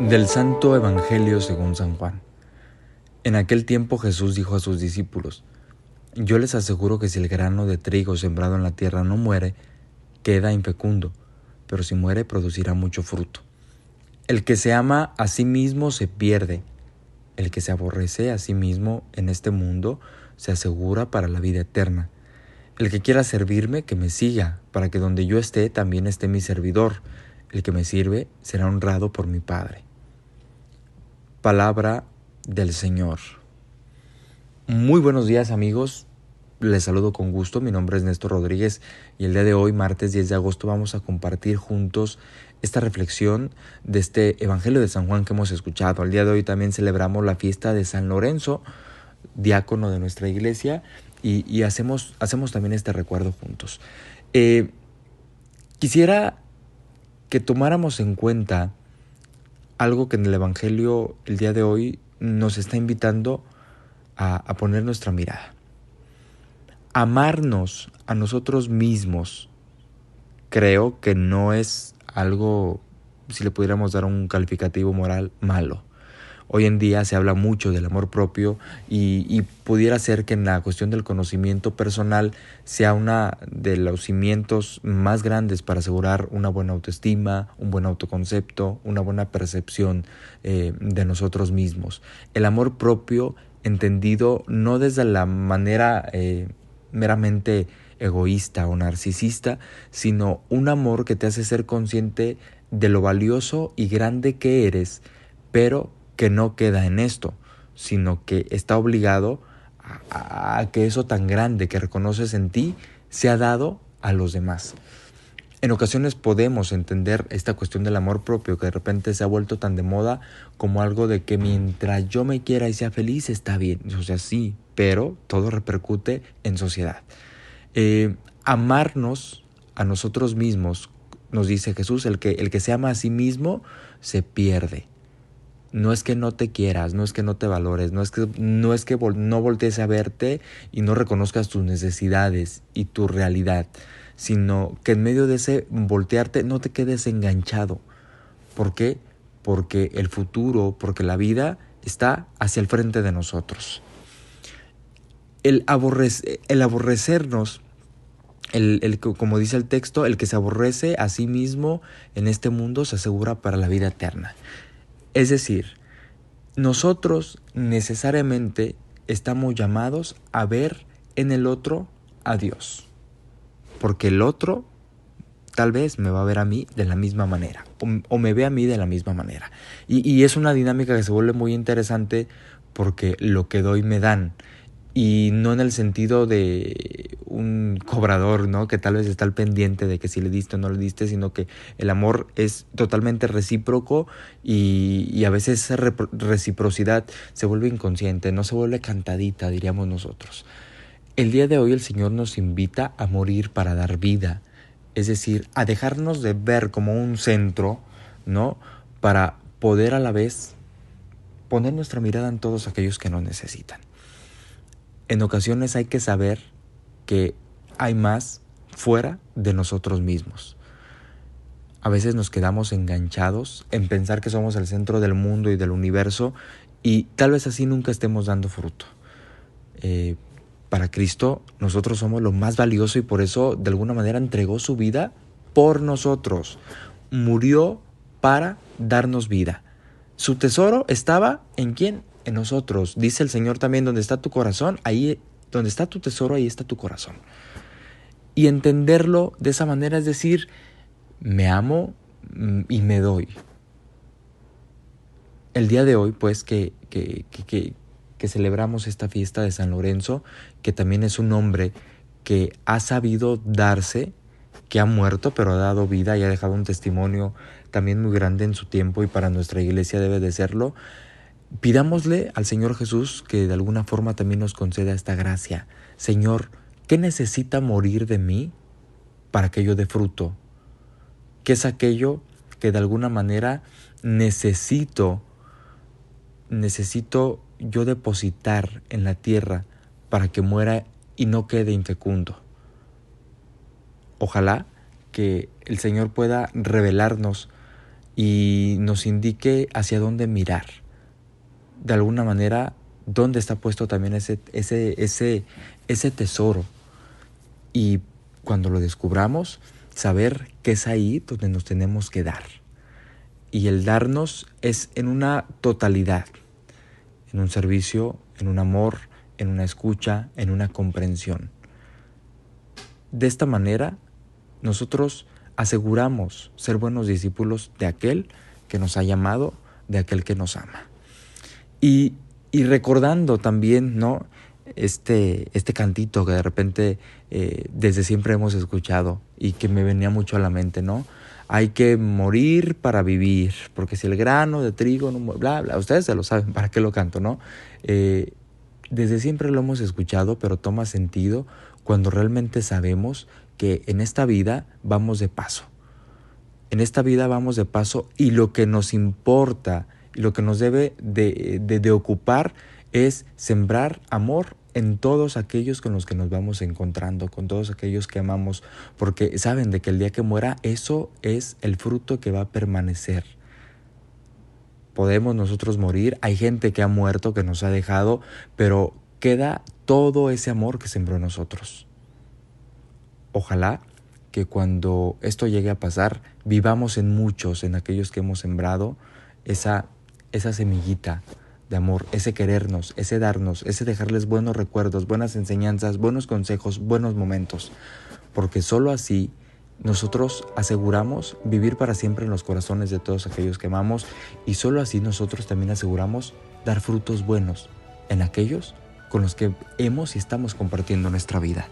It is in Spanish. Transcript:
Del Santo Evangelio según San Juan. En aquel tiempo Jesús dijo a sus discípulos, Yo les aseguro que si el grano de trigo sembrado en la tierra no muere, queda infecundo, pero si muere producirá mucho fruto. El que se ama a sí mismo se pierde, el que se aborrece a sí mismo en este mundo se asegura para la vida eterna. El que quiera servirme, que me siga, para que donde yo esté también esté mi servidor. El que me sirve será honrado por mi Padre. Palabra del Señor. Muy buenos días amigos, les saludo con gusto, mi nombre es Néstor Rodríguez y el día de hoy, martes 10 de agosto, vamos a compartir juntos esta reflexión de este Evangelio de San Juan que hemos escuchado. El día de hoy también celebramos la fiesta de San Lorenzo, diácono de nuestra iglesia, y, hacemos, hacemos también este recuerdo juntos. Eh, quisiera que tomáramos en cuenta algo que en el Evangelio el día de hoy nos está invitando a, a poner nuestra mirada. Amarnos a nosotros mismos creo que no es algo, si le pudiéramos dar un calificativo moral, malo. Hoy en día se habla mucho del amor propio y, pudiera ser que en la cuestión del conocimiento personal sea una de los cimientos más grandes para asegurar una buena autoestima, un buen autoconcepto, una buena percepción eh, de nosotros mismos. El amor propio entendido no desde la manera eh, meramente egoísta o narcisista, sino un amor que te hace ser consciente de lo valioso y grande que eres, pero que no queda en esto, sino que está obligado a, que eso tan grande que reconoces en ti sea dado a los demás. En ocasiones podemos entender esta cuestión del amor propio que de repente se ha vuelto tan de moda como algo de que mientras yo me quiera y sea feliz está bien. O sea, sí, pero todo repercute en sociedad. Eh, amarnos a nosotros mismos, nos dice Jesús, el que, el que se ama a sí mismo se pierde no es que no te quieras, no es que no te valores, no es que no, es que no voltees a verte y no reconozcas tus necesidades y tu realidad, sino que en medio de ese voltearte no te quedes enganchado. ¿Por qué? Porque el futuro, porque la vida está hacia el frente de nosotros. El, el aborrecernos el, el, como dice el texto, el que se aborrece a sí mismo en este mundo se asegura para la vida eterna. Es decir, nosotros necesariamente estamos llamados a ver en el otro a Dios. Porque el otro tal vez me va a ver a mí de la misma manera o, me ve a mí de la misma manera. Y, y, es una dinámica que se vuelve muy interesante porque lo que doy me dan y no en el sentido de un cobrador, ¿no? Que tal vez está al pendiente de que si le diste o no le diste, sino que el amor es totalmente recíproco y, a veces esa reciprocidad se vuelve inconsciente, no se vuelve cantadita, diríamos nosotros. El día de hoy el Señor nos invita a morir para dar vida, es decir, a dejarnos de ver como un centro, ¿no? Para poder a la vez poner nuestra mirada en todos aquellos que nos necesitan en ocasiones hay que saber que hay más fuera de nosotros mismos. A veces nos quedamos enganchados en pensar que somos el centro del mundo y del universo y tal vez así nunca estemos dando fruto. Eh, para Cristo nosotros somos lo más valioso y por eso de alguna manera entregó su vida por nosotros. Murió para darnos vida. Su tesoro estaba en quién? En nosotros. Dice el Señor también, donde está tu corazón, ahí, donde está tu tesoro, ahí está tu corazón. Y entenderlo de esa manera es decir, me amo mm, y me doy. El día de hoy, pues, que, que, que, que celebramos esta fiesta de San Lorenzo, que también es un hombre que ha sabido darse, que ha muerto, pero ha dado vida y ha dejado un testimonio también muy grande en su tiempo y para nuestra iglesia debe de serlo, Pidámosle al Señor Jesús que de alguna forma también nos conceda esta gracia. Señor, ¿qué necesita morir de mí para que yo dé fruto? ¿Qué es aquello que de alguna manera necesito, necesito yo depositar en la tierra para que muera y no quede infecundo? Ojalá que el Señor pueda revelarnos y nos indique hacia dónde mirar. De alguna manera, dónde está puesto también ese, ese, ese, ese tesoro. Y cuando lo descubramos, saber que es ahí donde nos tenemos que dar. Y el darnos es en una totalidad, en un servicio, en un amor, en una escucha, en una comprensión. De esta manera, nosotros aseguramos ser buenos discípulos de aquel que nos ha llamado, de aquel que nos ama. Y, y recordando también, ¿no? Este, este cantito que de repente eh, desde siempre hemos escuchado y que me venía mucho a la mente, ¿no? Hay que morir para vivir, porque si el grano de trigo no bla, bla, ustedes se lo saben, ¿para qué lo canto, no? Eh, desde siempre lo hemos escuchado, pero toma sentido cuando realmente sabemos que en esta vida vamos de paso. En esta vida vamos de paso y lo que nos importa y lo que nos debe de, de, ocupar es sembrar amor en todos aquellos con los que nos vamos encontrando, con todos aquellos que amamos, porque saben de que el día que muera eso es el fruto que va a permanecer. Podemos nosotros morir, hay gente que ha muerto, que nos ha dejado, pero queda todo ese amor que sembró en nosotros. Ojalá que cuando esto llegue a pasar, vivamos en muchos, en aquellos que hemos sembrado, esa, esa semillita de amor, ese querernos, ese darnos, ese dejarles buenos recuerdos, buenas enseñanzas, buenos consejos, buenos momentos. Porque sólo así nosotros aseguramos vivir para siempre en los corazones de todos aquellos que amamos y sólo así nosotros también aseguramos dar frutos buenos en aquellos con los que hemos y estamos compartiendo nuestra vida.